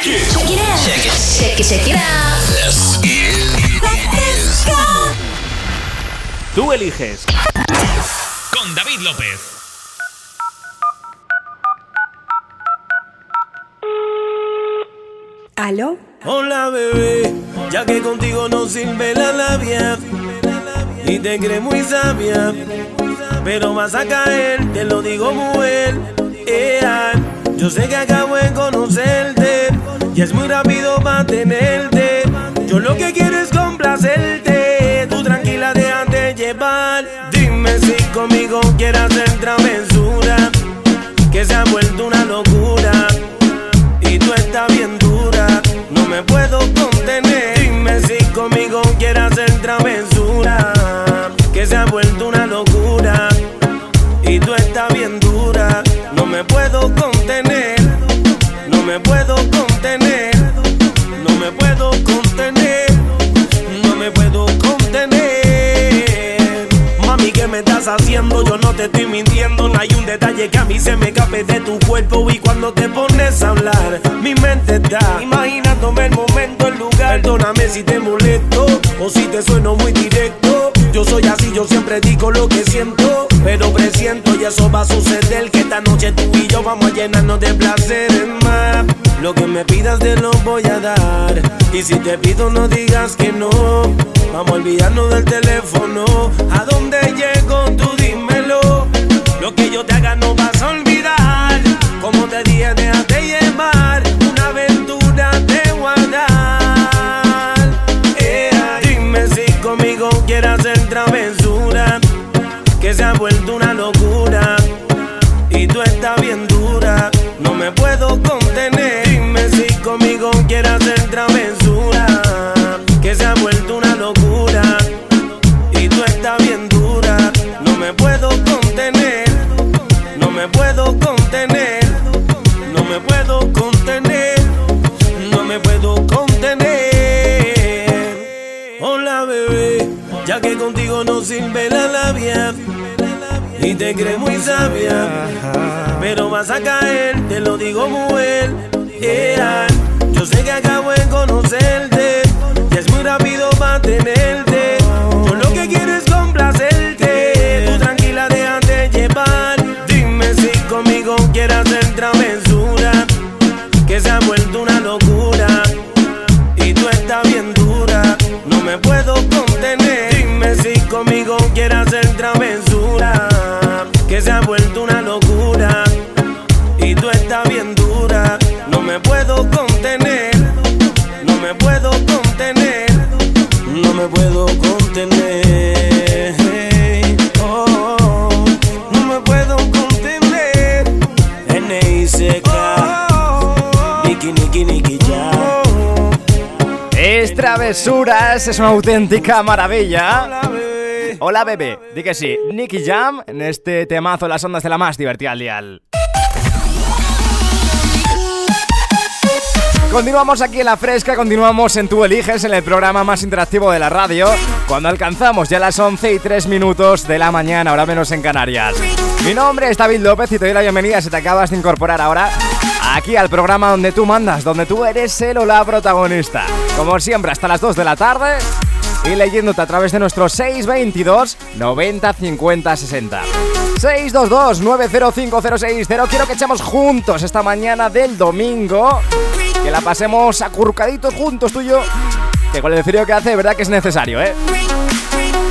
Check it. Check it out. Check it. Check it, check it out. This is. Tú eliges. Con David López. ¿Aló? Hola bebé, ya que contigo no sirve la labia y te crees muy sabia, pero vas a caer, te lo digo muy bien. Ea, yo sé que acabo de conocerte y es muy rápido para tenerte. Yo lo que quiero es complacerte, tú tranquila déjate llevar. Dime si conmigo quieres hacer travesura, que se vuelto haciendo? Yo no te estoy mintiendo. No hay un detalle que a mí se me escape de tu cuerpo. Y cuando te pones a hablar, mi mente está imaginándome el momento, el lugar. Perdóname si te molesto o si te sueno muy directo. Yo soy así, yo siempre digo lo que siento. Pero presiento y eso va a suceder. Que esta noche tú y yo vamos a llenarnos de placeres más. Lo que me pidas te lo voy a dar. Y si te pido, no digas que no. Vamos a olvidarnos del teléfono. ¿A dónde llego? Tú dímelo. Lo que yo te haga no vas a olvidar. Como te dije, déjate llevar. Y te crees muy sabia, pero vas a caer, te lo digo bien. Ea, yo sé que acabo de conocerte y es muy rápido para y tú estás bien dura, no me puedo contener, no me puedo contener, no me puedo contener. Oh, oh, no me puedo contener. N.I.C.K. Niki, Niki, Niki, ya. Es Travesuras, es una auténtica maravilla. Hola, bebé. Hola, bebé. Di que sí. Nicky Jam en este temazo Las ondas de la más divertida al dial. Continuamos aquí en La Fresca, continuamos en Tú Eliges, en el programa más interactivo de la radio, cuando alcanzamos ya las 11 y 3 minutos de la mañana, ahora menos en Canarias. Mi nombre es David López y te doy la bienvenida si te acabas de incorporar ahora aquí al programa donde tú mandas, donde tú eres el o la protagonista. Como siempre, hasta las 2 de la tarde y leyéndote a través de nuestro 622 90 50 60. 622 905060. Quiero que echemos juntos esta mañana del domingo. Que la pasemos acurrucaditos juntos tú y yo. Que con el frío que hace, de verdad que es necesario, ¿eh?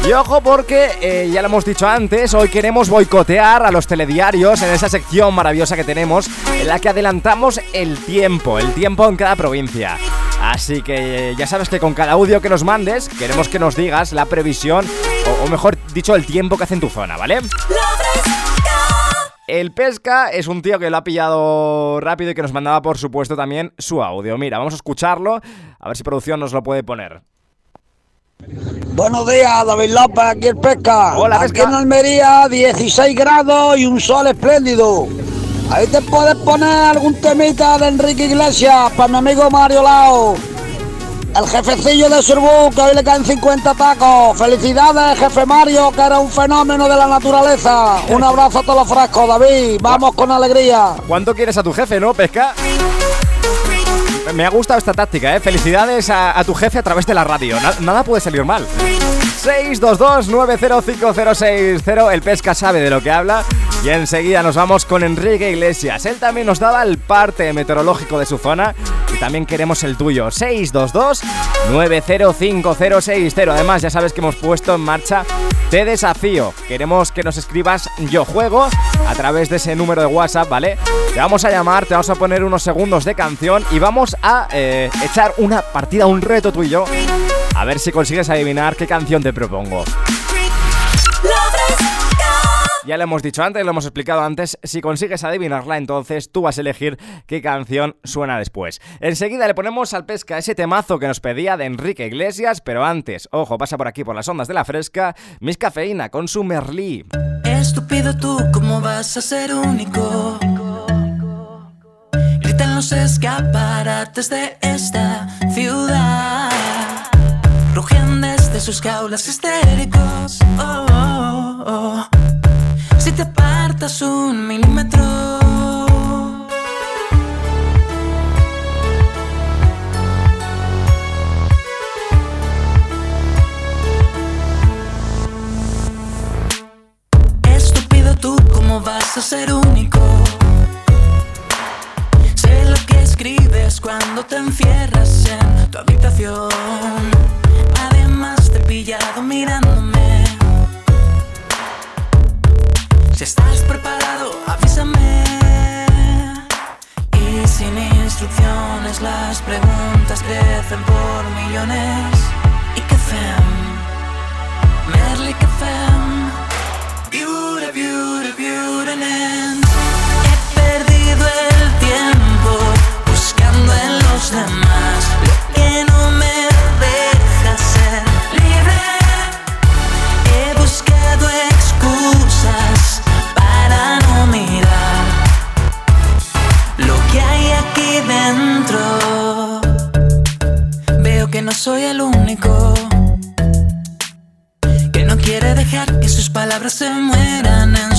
Y ojo porque, eh, ya lo hemos dicho antes, hoy queremos boicotear a los telediarios en esa sección maravillosa que tenemos en la que adelantamos el tiempo, el tiempo en cada provincia. Así que eh, ya sabes que con cada audio que nos mandes queremos que nos digas la previsión, o, o mejor dicho, el tiempo que hace en tu zona, ¿vale? El Pesca es un tío que lo ha pillado rápido y que nos mandaba, por supuesto, también su audio. Mira, vamos a escucharlo, a ver si producción nos lo puede poner. Buenos días, David López, aquí el Pesca. Hola, aquí Pesca. en Almería, 16 grados y un sol espléndido. Ahí te puedes poner algún temita de Enrique Iglesias para mi amigo Mario Lao. El jefecillo de Surbú, que hoy le caen 50 tacos. Felicidades, jefe Mario, que era un fenómeno de la naturaleza. Un abrazo a todos los frascos, David. Vamos con alegría. ¿Cuánto quieres a tu jefe, no, Pesca? Me ha gustado esta táctica, ¿eh? Felicidades a, tu jefe a través de la radio. nada puede salir mal. 622-905060. El pesca sabe de lo que habla. Y enseguida nos vamos con Enrique Iglesias. Él también nos daba el parte meteorológico de su zona. Y también queremos el tuyo. 622-905060. Además, ya sabes que hemos puesto en marcha Te Desafío. Queremos que nos escribas Yo Juego a través de ese número de WhatsApp, ¿vale? Te vamos a llamar, te vamos a poner unos segundos de canción y vamos a eh, echar una partida, un reto tú y yo. A ver si consigues adivinar qué canción te propongo. Ya lo hemos dicho antes, lo hemos explicado antes. Si consigues adivinarla, entonces tú vas a elegir qué canción suena después. Enseguida le ponemos al pesca ese temazo que nos pedía de Enrique Iglesias, pero antes, ojo, pasa por aquí por las ondas de la fresca, Miss Cafeína con su Merlí. Estúpido tú, ¿cómo vas a ser único? Gritan los escaparates de esta ciudad. Rugen desde sus jaulas histéricos. Oh, oh, oh. Si te apartas un milímetro. Estúpido tú, ¿cómo vas a ser único? Sé lo que escribes cuando te encierras en tu habitación. Además te he pillado mirándome. Si estás preparado, avísame. Y sin instrucciones las preguntas crecen por millones. ¿Y qué fem? Merly que fem. Beauty, beauty, beauty, He perdido el tiempo buscando en los demás lo que no me soy el único que no quiere dejar que sus palabras se mueran en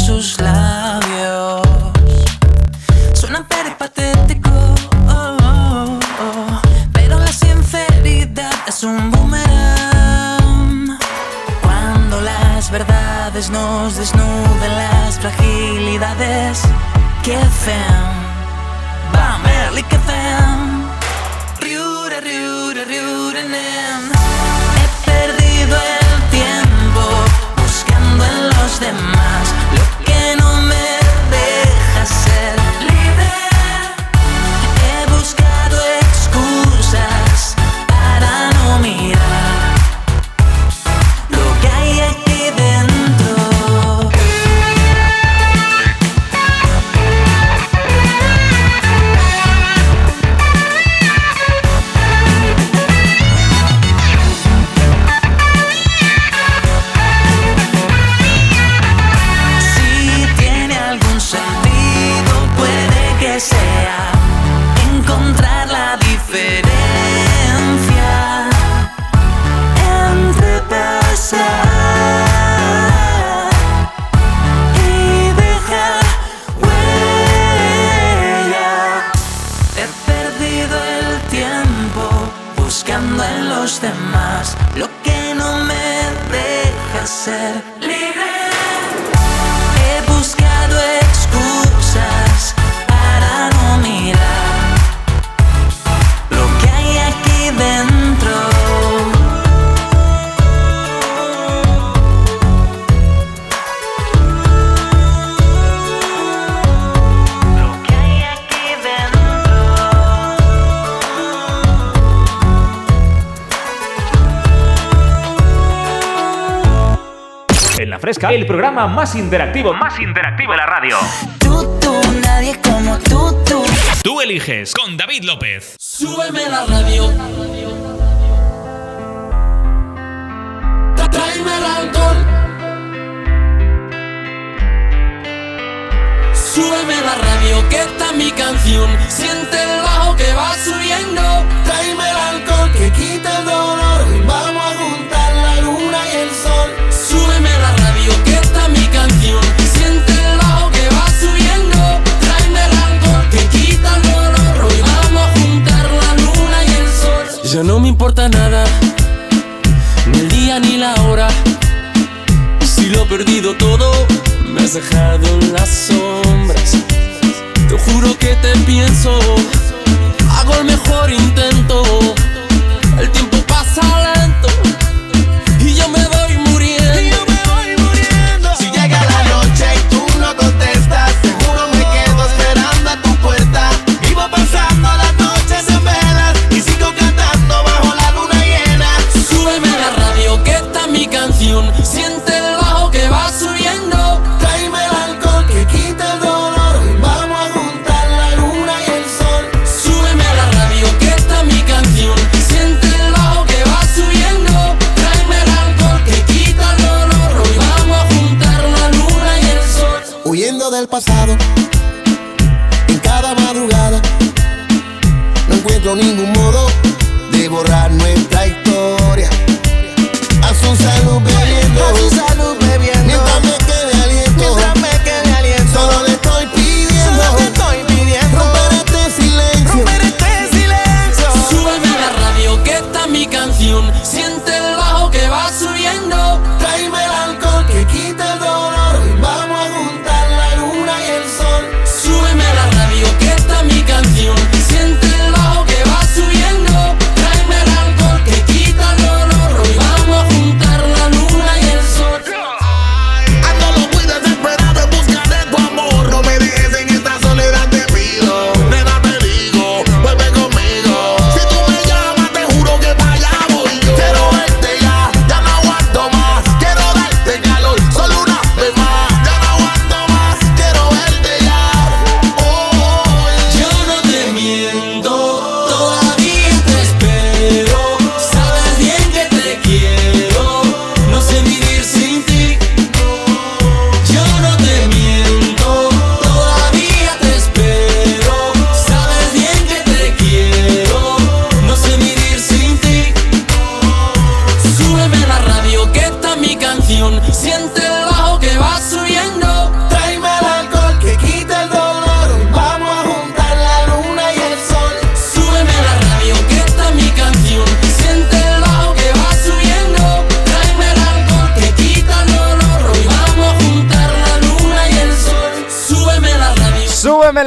fresca, el programa más interactivo, más interactivo de la radio. Tú, tú, nadie como tú, tú. Tú eliges con David López. Súbeme la radio. Tráeme el alcohol. Súbeme la radio, que esta es mi canción. Siente el bajo que va subiendo. Tráeme el alcohol que quita el dolor. Ya no me importa nada, ni el día ni la hora. Si lo he perdido todo, me has dejado en las sombras. Te juro que te pienso, hago el mejor intento. El tiempo pasa lento y yo me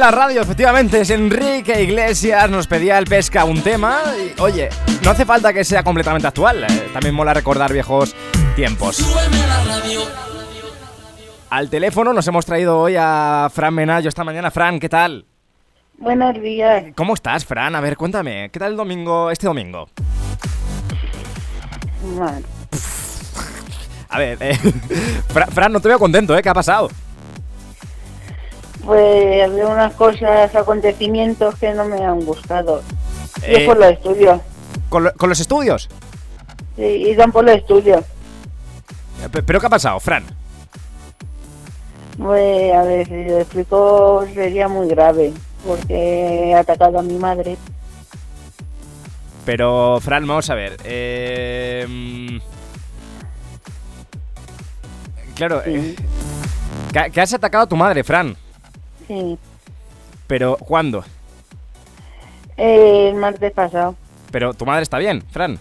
la radio, efectivamente, es Enrique Iglesias, nos pedía el pesca un tema y, oye, no hace falta que sea completamente actual, eh, también mola recordar viejos tiempos. Súbeme la radio. Al teléfono nos hemos traído hoy a Fran Menayo esta mañana. Fran, ¿qué tal? Buenos días. ¿Cómo estás, Fran? A ver, cuéntame, ¿qué tal el domingo, este domingo? Bueno, A ver, eh, Fra- Fran, no te veo contento, ¿eh? ¿Qué ha pasado? Pues había unas cosas, acontecimientos que no me han gustado. Y Eh, es por los estudios. ¿Con, lo- con los estudios? Sí, y son por los estudios. Eh, pe- ¿Pero qué ha pasado, Fran? Pues a ver, si lo explico sería muy grave, porque he atacado a mi madre. Pero, Fran, vamos a ver. eh, mm, claro, eh, que, que has atacado a tu madre, Fran. Sí, Pero, ¿cuándo? Eh, el martes pasado. Pero tu madre está bien, Fran.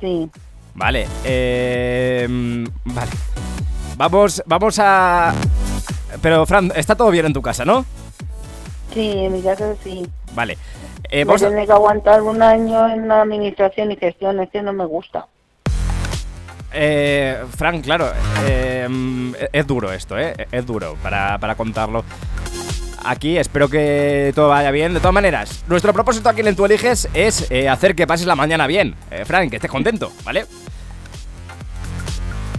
Sí, Vale, eh, vale. Vamos, vamos a... Pero, Fran, está todo bien en tu casa, ¿no? sí, en mi caso sí. Vale. Eh, Me a- tiene que aguantar un año en la administración y gestión, es que no me gusta. Eh, Fran, claro, eh, mm, es duro esto, ¿eh? Es duro para, para contarlo. Aquí espero que todo vaya bien. De todas maneras, nuestro propósito aquí en el Tú Eliges es eh, hacer que pases la mañana bien. Eh, Fran, que estés contento, ¿vale?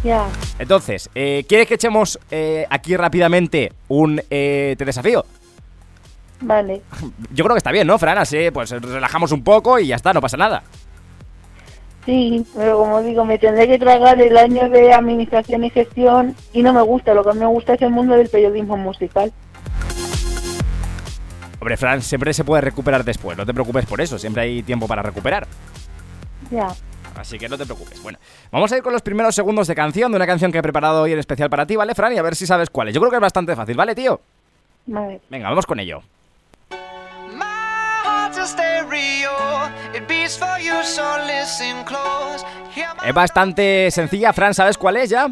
Ya, Entonces, eh, ¿quieres que echemos eh, aquí rápidamente un eh, te desafío? vale. Yo creo que está bien, ¿no, Fran? Así, pues relajamos un poco y ya está, no pasa nada. Sí, pero como digo, me tendré que tragar el año de administración y gestión y no me gusta. Lo que me gusta es el mundo del periodismo musical. Hombre, Fran, siempre se puede recuperar después, no te preocupes por eso, siempre hay tiempo para recuperar. Ya, Así que no te preocupes. Bueno, vamos a ir con los primeros segundos de canción, de una canción que he preparado hoy en especial para ti, ¿vale, Fran? Y a ver si sabes cuál es. Yo creo que es bastante fácil, ¿vale, tío? vale. Venga, vamos con ello. Es bastante sencilla, Fran, ¿sabes cuál es ya?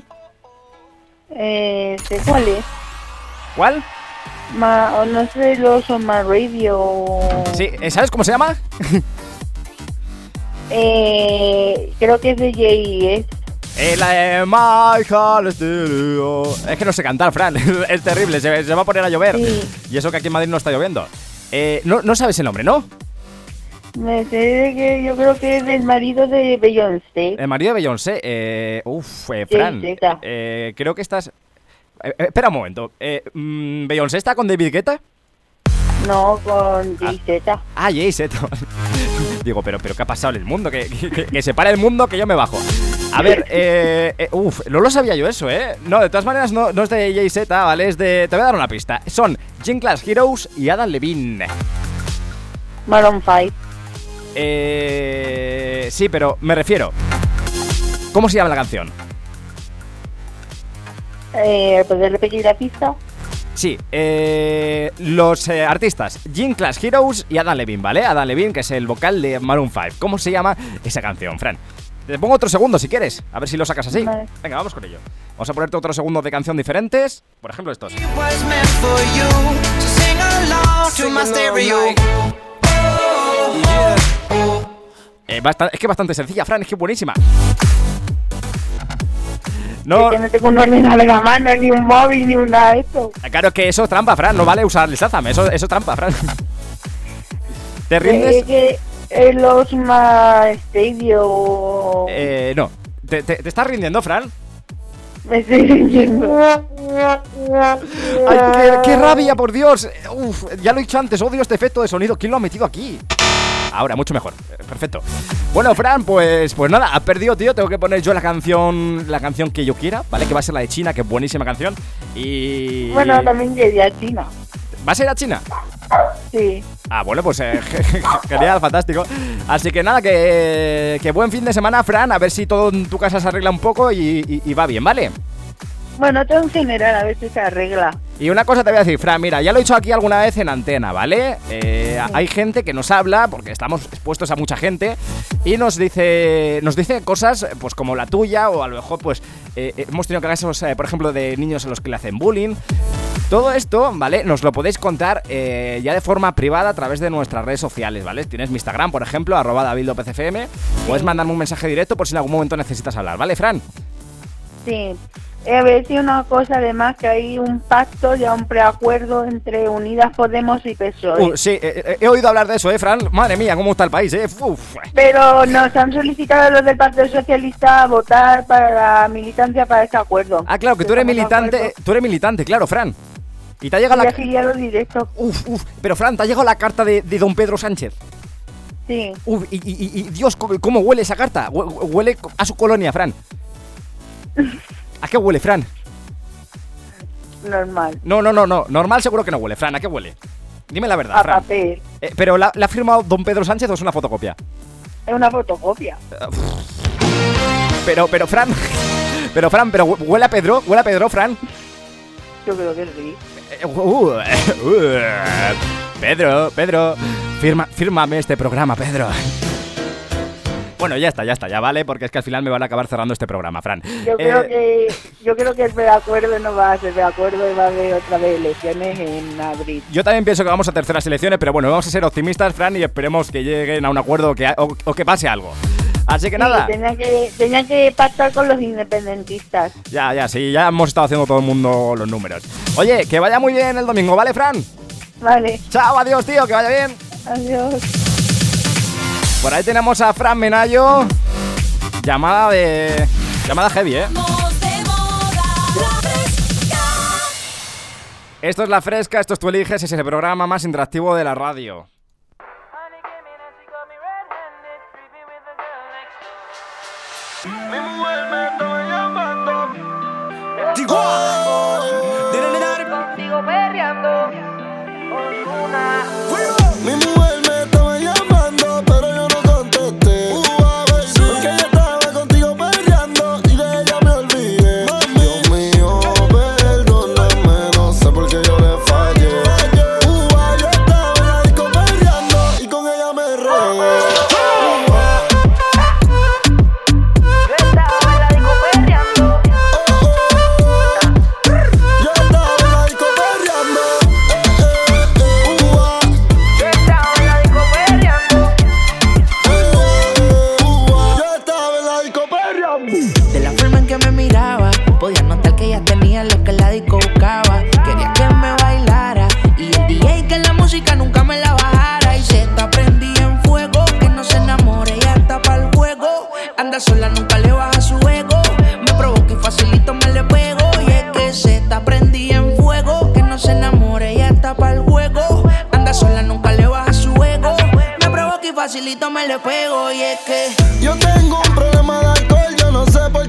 Eh, ¿sé cuál es? ¿Cuál? Ma, o no sé, los son más radio. Sí, ¿eh, ¿sabes cómo se llama? Eh, creo que es de. El eh, Stereo. Es que no sé cantar, Fran. es terrible, se, se va a poner a llover. Sí. Y eso que aquí en Madrid no está lloviendo. Eh, no, no sabes el nombre, ¿no? Me sé que yo creo que es del marido de Beyoncé. El marido de Beyoncé. Eh, uf, eh, Fran. Eh, creo que estás. Eh, eh, espera un momento. Eh, mm, ¿Beyoncé está con David Guetta? No, con J.Z. Ah, Jay Z. Digo, pero, pero ¿qué ha pasado en el mundo? Que, que- se para el mundo, que yo me bajo. A ver, eh, eh, uf, no lo sabía yo eso, ¿eh? No, de todas maneras no, no es de Jay Z, ¿vale? Es de... Te voy a dar una pista. Son Gym Class Heroes y Adam Levine. Maroon 5. Eh, sí, pero me refiero. ¿Cómo se llama la canción? Eh, ¿Puedes repetir la pista? Sí, eh, los eh, artistas Gym Class Heroes y Adam Levine, ¿vale? Adam Levine, que es el vocal de Maroon 5. ¿Cómo se llama esa canción, Fran? Te pongo otro segundo si quieres, a ver si lo sacas así. Vale. Venga, vamos con ello. Vamos a ponerte otro segundo de canción diferentes. Por ejemplo, estos. to my stereo. Eh, basta- es que bastante sencilla, Fran, es que buenísima. No, Es que no tengo un ordenador en la mano, ni un móvil, ni un nada de esto. claro que eso es trampa, Fran. No vale usar el Shazam, eso, eso es trampa, Fran. ¿Te Eh, rindes? que es los más Stadio. Eh, no. ¿Te, te, te estás rindiendo, Fran? Me estoy rindiendo. ¡Ay, qué, qué rabia, por Dios! Uf, ya lo he dicho antes, odio este efecto de sonido. ¿Quién lo ha metido aquí? Ahora, mucho mejor. Perfecto. Bueno, Fran, pues, pues nada, ha perdido, tío. Tengo que poner yo la canción, la canción que yo quiera, ¿vale? Que va a ser la de China, que es buenísima canción. Y. Bueno, también llegué a China. ¿Vas a ir a China? Sí. Ah, bueno, pues eh, genial, fantástico. Así que nada, que, que buen fin de semana, Fran. A ver si todo en tu casa se arregla un poco y, y- y va bien, ¿vale? Bueno, todo en general, a ver si se arregla. Y una cosa te voy a decir, Fran, mira, ya lo he dicho aquí alguna vez en antena, ¿vale? Eh, Hay gente que nos habla, porque estamos expuestos a mucha gente, y nos dice, nos dice cosas, pues como la tuya, o a lo mejor, pues, eh, hemos tenido casos, eh, por ejemplo, de niños a los que le hacen bullying. Todo esto, ¿vale? Nos lo podéis contar eh, ya de forma privada a través de nuestras redes sociales, ¿vale? Tienes mi Instagram, por ejemplo, arroba David López FM. Puedes mandarme un mensaje directo por si en algún momento necesitas hablar, ¿vale, Fran? Sí. Eh, a ver si una cosa además que hay un pacto, ya un preacuerdo entre Unidas Podemos y PSOE. Uh, sí, eh, eh, he oído hablar de eso, ¿eh, Fran? Madre mía, ¿cómo está el país, eh? Uf. Pero nos han solicitado los del Partido Socialista votar para la militancia para este acuerdo. Ah, claro, que tú eres militante, tú eres militante, claro, Fran. Y te ha llegado Y la... afiliado directo. Uf, uf, pero Fran, te ha llegado la carta de, de don Pedro Sánchez. Sí. Uf, y, y- Dios, ¿cómo, huele esa carta? Hue- Huele a su colonia, Fran. ¿A qué huele, Fran? Normal. No, no, no, no. Normal seguro que no huele, Fran. ¿A qué huele? Dime la verdad, A Fran. papel. Eh, ¿Pero la, la ha firmado don Pedro Sánchez o es una fotocopia? Es una fotocopia. Pero, pero, Fran... Pero, Fran, pero hu- huele a Pedro, huele a Pedro, Fran. Yo creo que sí. Eh, uh, uh, Pedro, Pedro, firma, fírmame este programa, Pedro. Bueno, ya está, ya está, ya vale, porque es que al final me van a acabar cerrando este programa, Fran. Yo creo Eh, que yo creo que el preacuerdo no va a ser preacuerdo y va a haber otra vez elecciones en abril. Yo también pienso que vamos a terceras elecciones, pero bueno, vamos a ser optimistas, Fran, y esperemos que lleguen a un acuerdo que, o, o que pase algo. Así que Sí, nada, tenían que tenían que pactar con los independentistas. ya, ya, sí, ya hemos estado haciendo todo el mundo los números. Oye, que vaya muy bien el domingo, ¿vale, Fran? Vale, Chao, adiós, tío, que vaya bien. adiós. Por ahí tenemos a Fran Menayo. Llamada de. Llamada heavy, ¿eh? Esto es La Fresca, esto es Tú Eliges, es el programa más interactivo de la radio. Contigo solito me y es que yo tengo un problema de alcohol, yo no sé por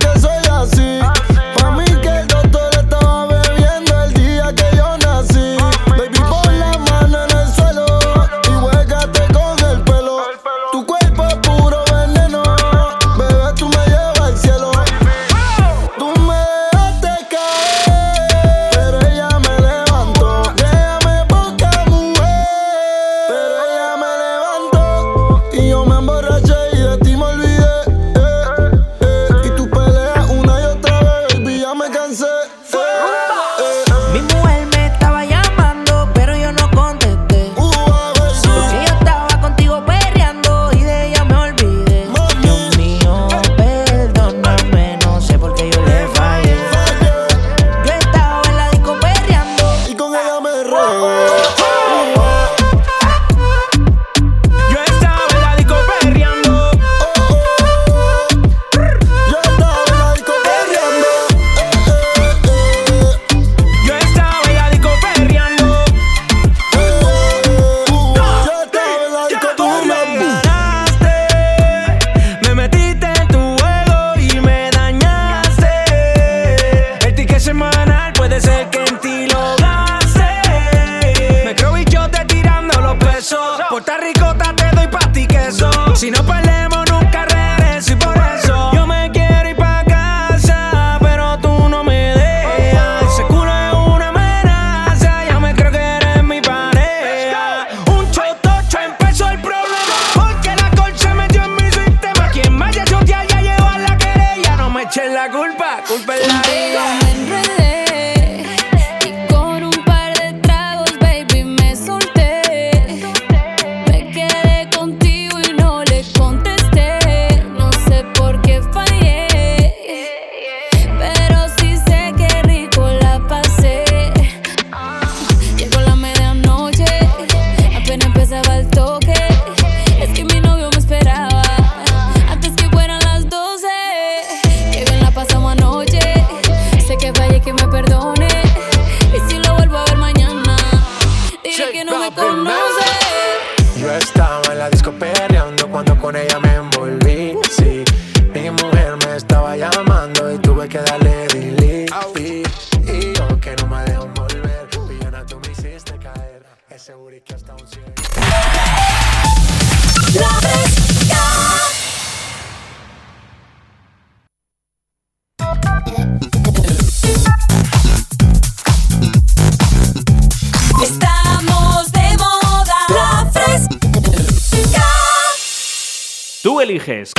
Tú eliges.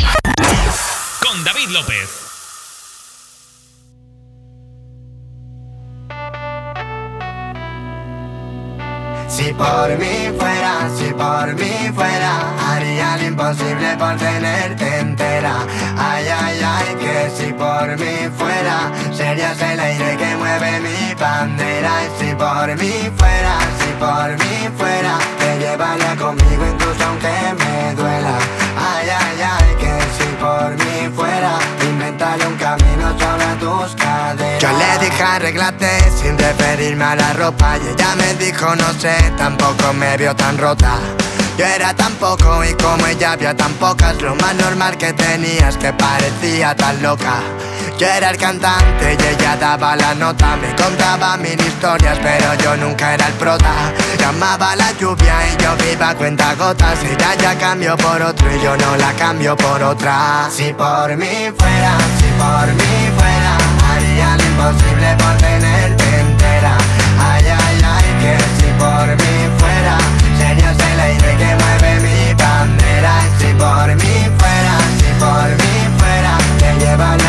Con David López. Si por mí fuera, si por mí fuera, haría lo imposible por tenerte entera. Ay, ay, ay, que si por mí fuera, serías el aire que mueve mi bandera. Y si por mí fuera, si por mí fuera, te llevaría conmigo incluso aunque me duela. Yo le dije arreglate sin referirme a la ropa. Y ella me dijo no sé, tampoco me vio tan rota. Yo era tan poco y como ella había tan pocas, lo más normal que tenías que parecía tan loca. Yo era el cantante y ella daba la nota, me contaba mil historias, pero yo nunca era el prota. Llamaba la lluvia y yo viva cuenta gotas. Ella ya cambió por otro y yo no la cambio por otra. Si por mí fuera, si por mí fuera, haría lo imposible por tenerte entera. Ay, ay, ay, que si por mí por mí fuera, si por mí fuera, te llevaré.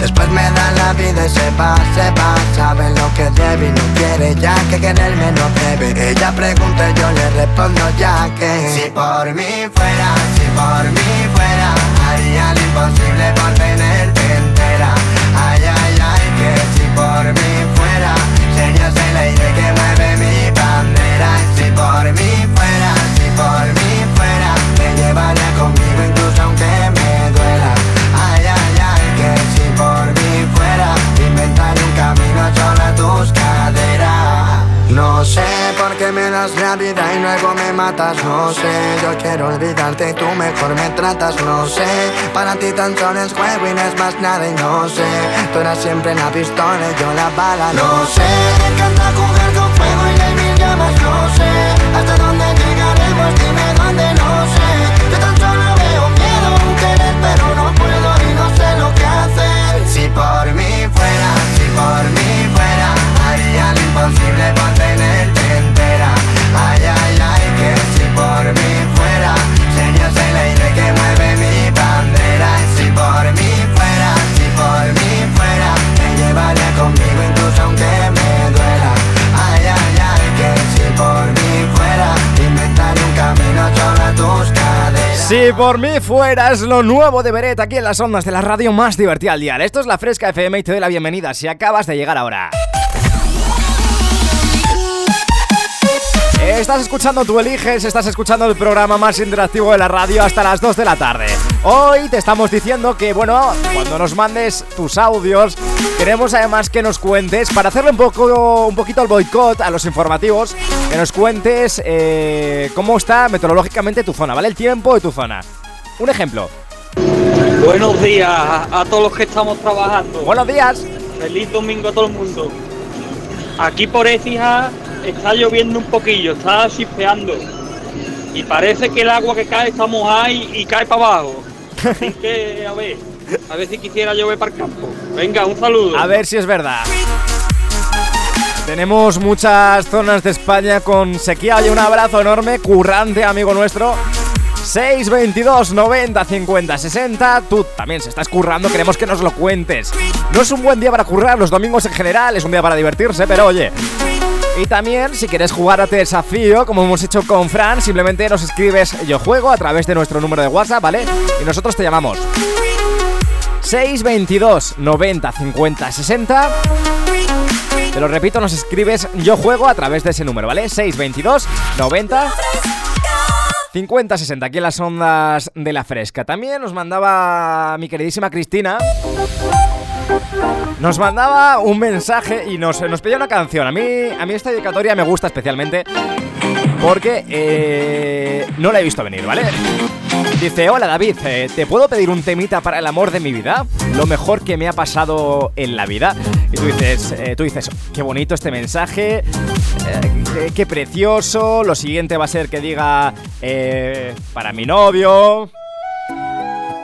Después me da la vida y se va, se va. Sabe lo que debe y no quiere ya que quererme no debe Ella pregunta y yo le respondo ya que Si por mí fuera, si por mí fuera Haría lo imposible por tenerte sé por qué me das la vida y luego me matas No sé, yo quiero olvidarte y tú mejor me tratas No sé, para ti tan solo es juego y no es más nada y no sé. Tú eras siempre la pistola y yo la bala No sé, me encanta jugar con fuego y hay mil llamas No sé, hasta por mí fueras lo nuevo de Beret aquí en las ondas de la radio más divertida al día. Esto es la Fresca FM y te doy la bienvenida si acabas de llegar ahora. Estás escuchando Tú Eliges, estás escuchando el programa más interactivo de la radio hasta las 2 de la tarde. Hoy te estamos diciendo que, bueno, cuando nos mandes tus audios, queremos además que nos cuentes, para hacerle un, poco, un poquito el boicot a los informativos, que nos cuentes eh, cómo está meteorológicamente tu zona, ¿vale? El tiempo de tu zona. Un ejemplo. Buenos días a todos los que estamos trabajando. Buenos días. Feliz domingo a todo el mundo. Aquí por Écija está lloviendo un poquillo, está chispeando. Y parece que el agua que cae está mojada y, y cae para abajo. Que, a ver, a ver si quisiera llover para el campo. Venga, un saludo. A ver si es verdad. Tenemos muchas zonas de España con sequía. Oye, un abrazo enorme, currante, amigo nuestro. 622 90 50 60 Tú también se estás currando, queremos que nos lo cuentes No es un buen día para currar, los domingos en general Es un día para divertirse, pero oye y también, si quieres jugar a este desafío, como hemos hecho con Fran, simplemente nos escribes Yo Juego a través de nuestro número de WhatsApp, ¿vale? Y nosotros te llamamos 622 90 50 60 Te lo repito, nos escribes Yo Juego a través de ese número, ¿vale? 622 90 50-60 aquí en las ondas de la fresca. También nos mandaba mi queridísima Cristina. Nos mandaba un mensaje y nos, nos pedía una canción. A mí, a mí esta dedicatoria me gusta especialmente porque eh, no la he visto venir, ¿vale? Dice, hola David, eh, ¿te puedo pedir un temita para el amor de mi vida? Lo mejor que me ha pasado en la vida. Y tú dices, eh, tú dices qué bonito este mensaje, qué, qué precioso. Lo siguiente va a ser que diga, para mi novio,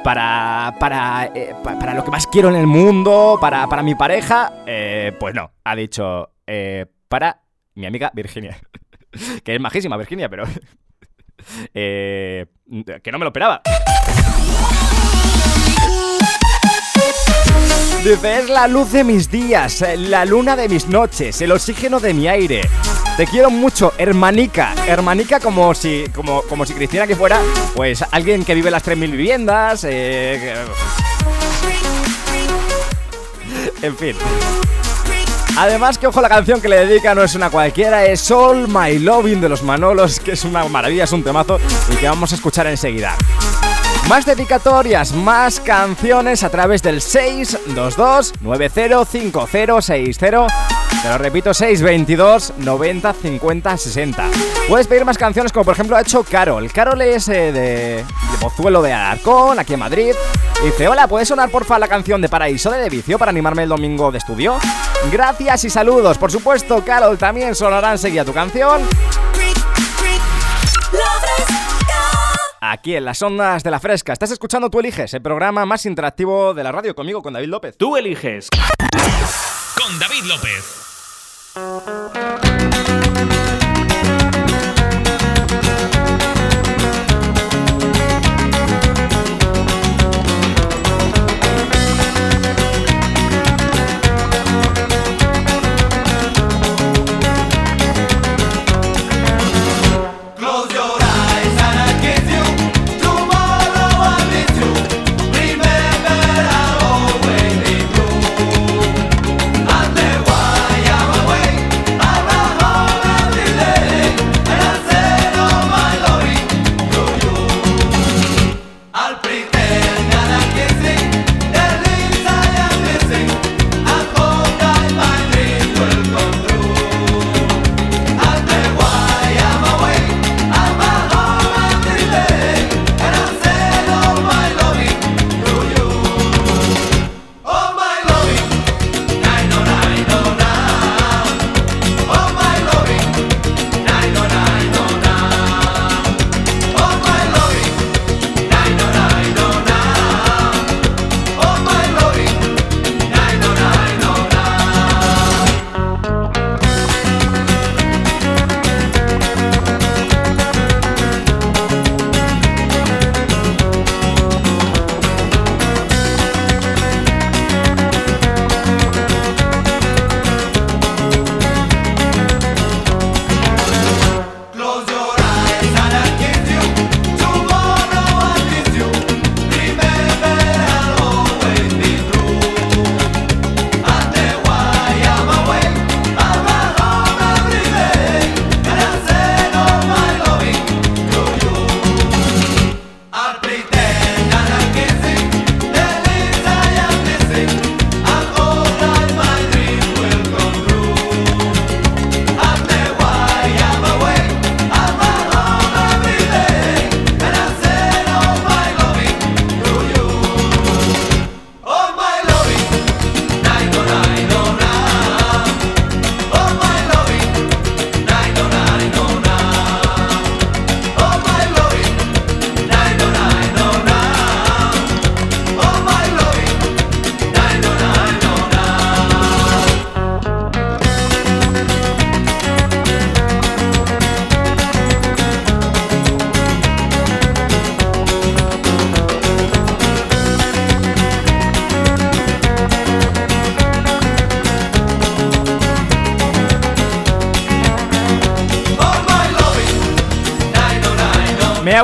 para, para, eh, pa- para lo que más quiero en el mundo, para, para mi pareja. Eh, pues no, ha dicho eh, para mi amiga Virginia. que es majísima Virginia, pero... eh, que no me lo esperaba. Dice, es la luz de mis días, la luna de mis noches, el oxígeno de mi aire. Te quiero mucho, hermanica. Hermanica como si, como, como si Cristina que fuera, pues, alguien que vive las 3.000 viviendas. eh, En fin. Además, que ojo, la canción que le dedica no es una cualquiera, es All My Loving de los Manolos, que es una maravilla, es un temazo y que vamos a escuchar enseguida. Más dedicatorias, más canciones a través del 622 905060 Te lo repito, 622 90 50 60. Puedes pedir más canciones como por ejemplo ha hecho Carol. Carol es eh, de, de Pozuelo de Alarcón, aquí en Madrid. Dice, hola, ¿puedes sonar porfa la canción de Paraíso de Vicio para animarme el domingo de estudio? Gracias y saludos. Por supuesto, Carol, también sonará enseguida tu canción. Aquí en las ondas de la fresca. Estás escuchando Tú Eliges, el programa más interactivo de la radio conmigo, con David López. Tú eliges. Con David López.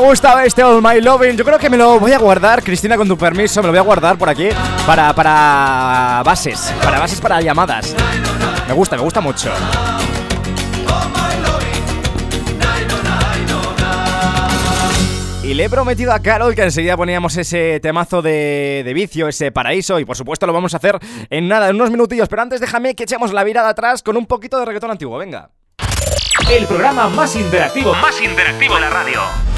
Gustado este All My Loving. Yo creo que me lo voy a guardar, Cristina, con tu permiso. Me lo voy a guardar por aquí para, para bases. Para bases para llamadas. Me gusta, me gusta mucho. Y le he prometido a Carol que enseguida poníamos ese temazo de, de vicio, ese paraíso, y por supuesto lo vamos a hacer en nada, en unos minutillos. Pero antes déjame que echemos la virada atrás con un poquito de reggaetón antiguo, venga. El programa más interactivo, más interactivo de la radio.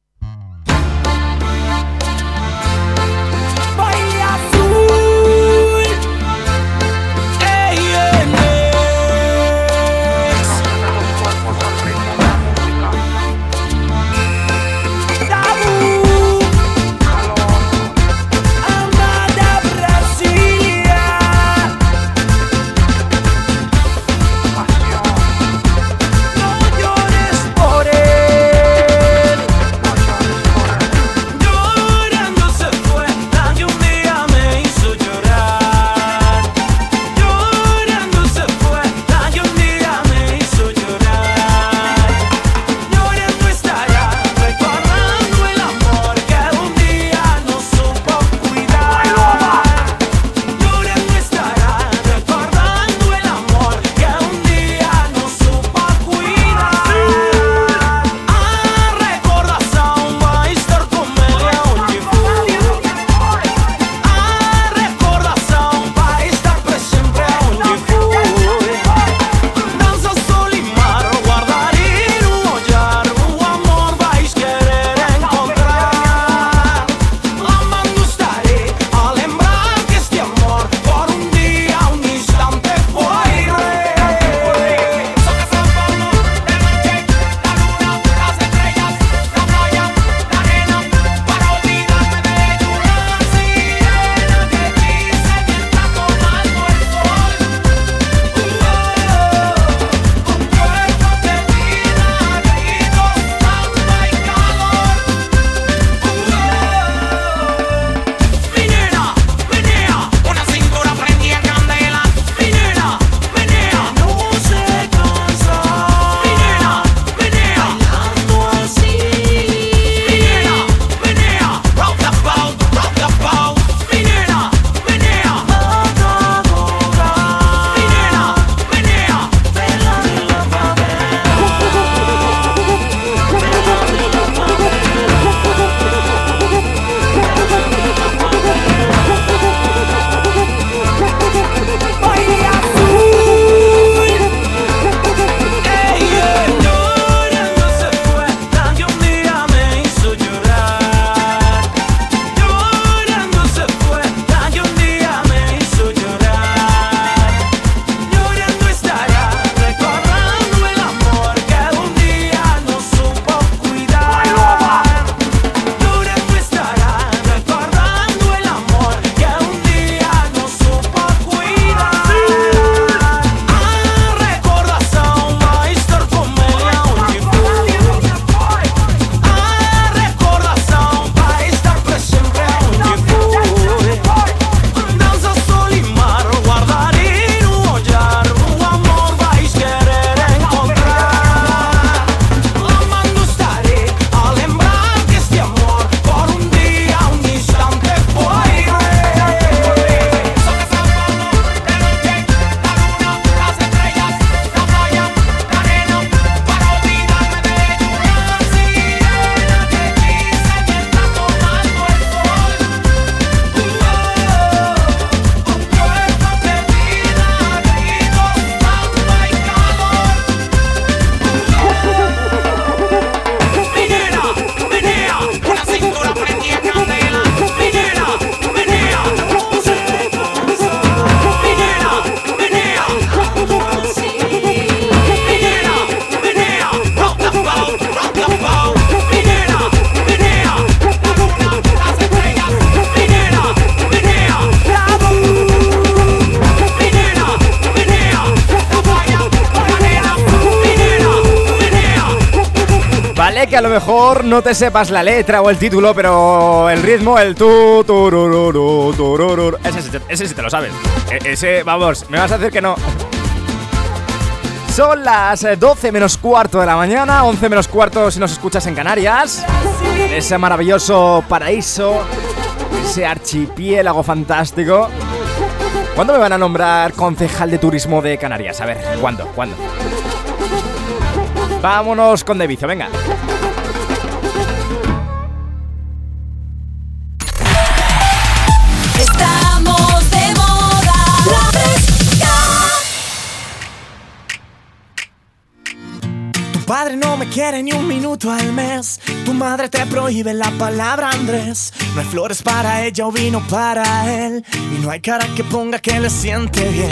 que a lo mejor no te sepas la letra o el título, pero el ritmo, el tu, turururu, turururu, ese, sí- ese sí te lo sabes. E- ese, vamos, me vas a decir que no. Son las eh, 12 menos cuarto de la mañana, 11 menos cuarto si nos escuchas en Canarias. Ese maravilloso paraíso, ese archipiélago fantástico. ¿Cuándo me van a nombrar concejal de turismo de Canarias? A ver, ¿cuándo? ¿Cuándo? Vámonos con De Vicio, venga. Padre no me quiere ni un minuto al mes. Tu madre te prohíbe la palabra Andrés. No hay flores para ella o vino para él. Y no hay cara que ponga que le siente bien.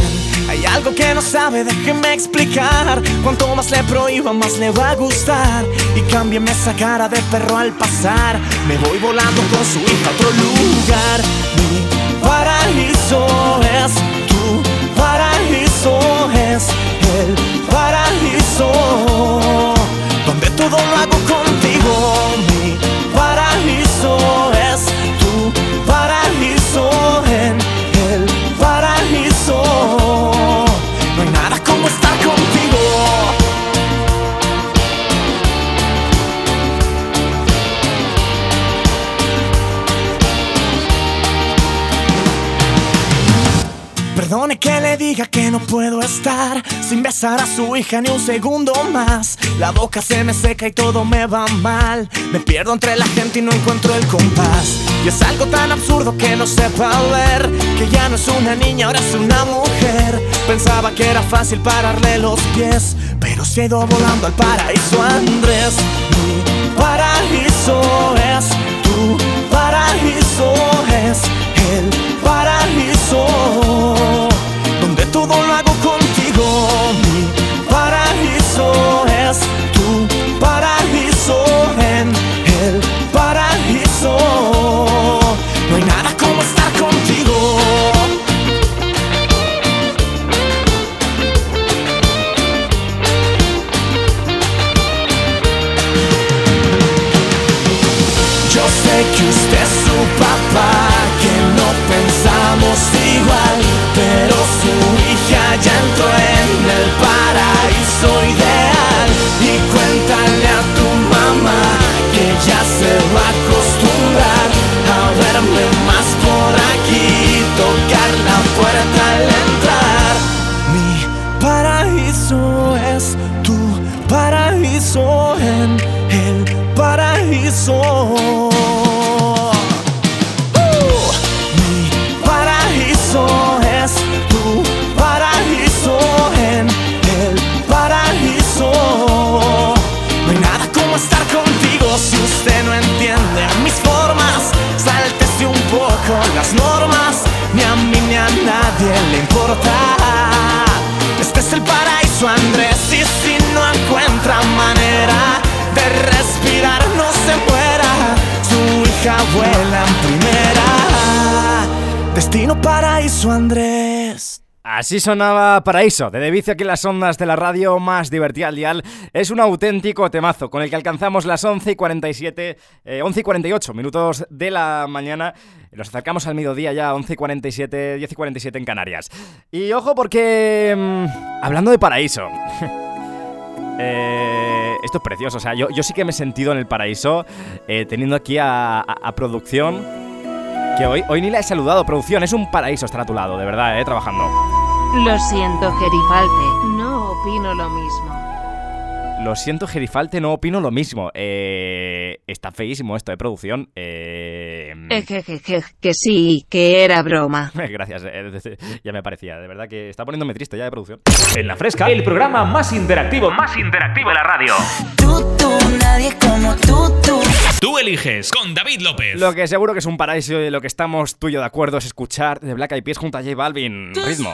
Hay algo que no sabe, déjeme explicar. Cuanto más le prohíba, más le va a gustar. Y cámbiame esa cara de perro al pasar. Me voy volando con su hija a otro lugar. Mi paraíso es tu paraíso es el paraíso donde todo lo Perdone que le diga que no puedo estar sin besar a su hija ni un segundo más. La boca se me seca y todo me va mal. Me pierdo entre la gente y no encuentro el compás. Y es algo tan absurdo que no sepa ver que ya no es una niña, ahora es una mujer. Pensaba que era fácil pararle los pies, pero se ha ido volando al paraíso Andrés. Mi paraíso es tu paraíso es el paraíso en el paraíso. Uh, Mi paraíso es tu paraíso en el paraíso. No hay nada como estar contigo si usted no entiende mis formas. Sáltese un poco las normas, ni a mí ni a nadie le importa. Este es el paraíso, Andrés, encuentra manera de respirar, no se muera. Su hija vuela en primera. Destino paraíso, Andrés. Así sonaba Paraíso, de Devicio aquí las ondas de la radio más divertida al dial. Es un auténtico temazo con el que alcanzamos las 11 y 47, eh, 11 y 48 minutos de la mañana. Nos acercamos al mediodía ya, 11 y 47, 10 y 47 en Canarias. Y ojo porque, mm, hablando de Paraíso, eh, esto es precioso. O sea, yo, yo sí que me he sentido en el paraíso eh, teniendo aquí a, producción. Que hoy, hoy ni la he saludado, producción. Es un paraíso estar a tu lado, de verdad, eh, trabajando. Lo siento, Gerifalte. No opino lo mismo. Lo siento, Gerifalte, no opino lo mismo. Eh, está feísimo esto de producción. Eh, Ejejeje, que sí, que era broma. Gracias, eh, ya me parecía. De verdad que está poniéndome triste ya de producción. En la fresca, el programa más interactivo, más interactivo de la radio. nadie como tú, tú. Tú eliges con David López. Lo que seguro que es un paraíso y lo que estamos tú y yo de acuerdo es escuchar de Black Eyed Peas junto a J Balvin. Ritmo.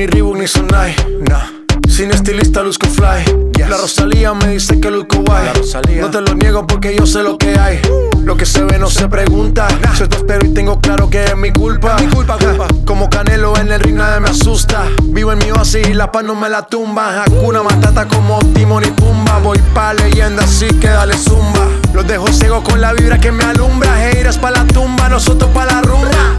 Ni Reebok ni Sonai, nah. Sin estilista luzco fly. La Rosalía me dice que luzco guay. No te lo niego porque yo sé lo que hay. Lo que se ve no se pregunta. Yo te espero y tengo claro que es mi culpa. Mi culpa, culpa. Como Canelo en el ring nadie me asusta. Vivo en mi oasis y la paz no me la tumba. Hakuna Matata como Timon y Pumba. Voy pa' leyenda así que dale zumba. Los dejo ciego con la vibra que me alumbra. Heiras pa' la tumba, nosotros pa' la rumba.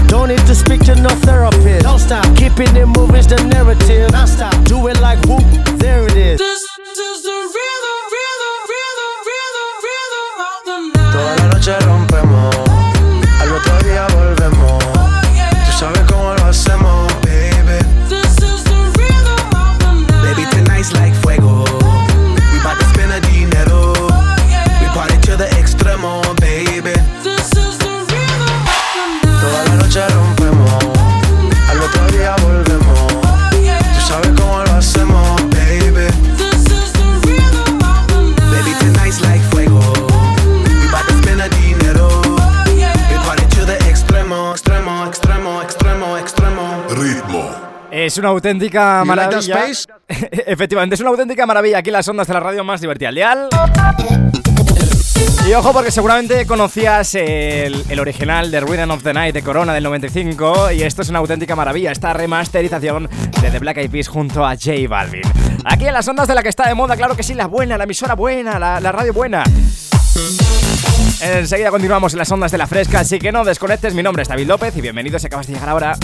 keeping it moving's the una auténtica You like maravilla. space? Efectivamente, es una auténtica maravilla aquí las ondas de la radio más divertida al dial. Y ojo porque seguramente conocías el, el original de Rhythm of the Night de Corona del 95 y esto es una auténtica maravilla, esta remasterización de The Black Eyed Peas junto a J Balvin. Aquí en las ondas de la que está de moda, claro que sí, la buena, la emisora buena, la, la radio buena. Enseguida continuamos en las ondas de la fresca, así que no desconectes, mi nombre es David López y bienvenido si acabas de llegar ahora.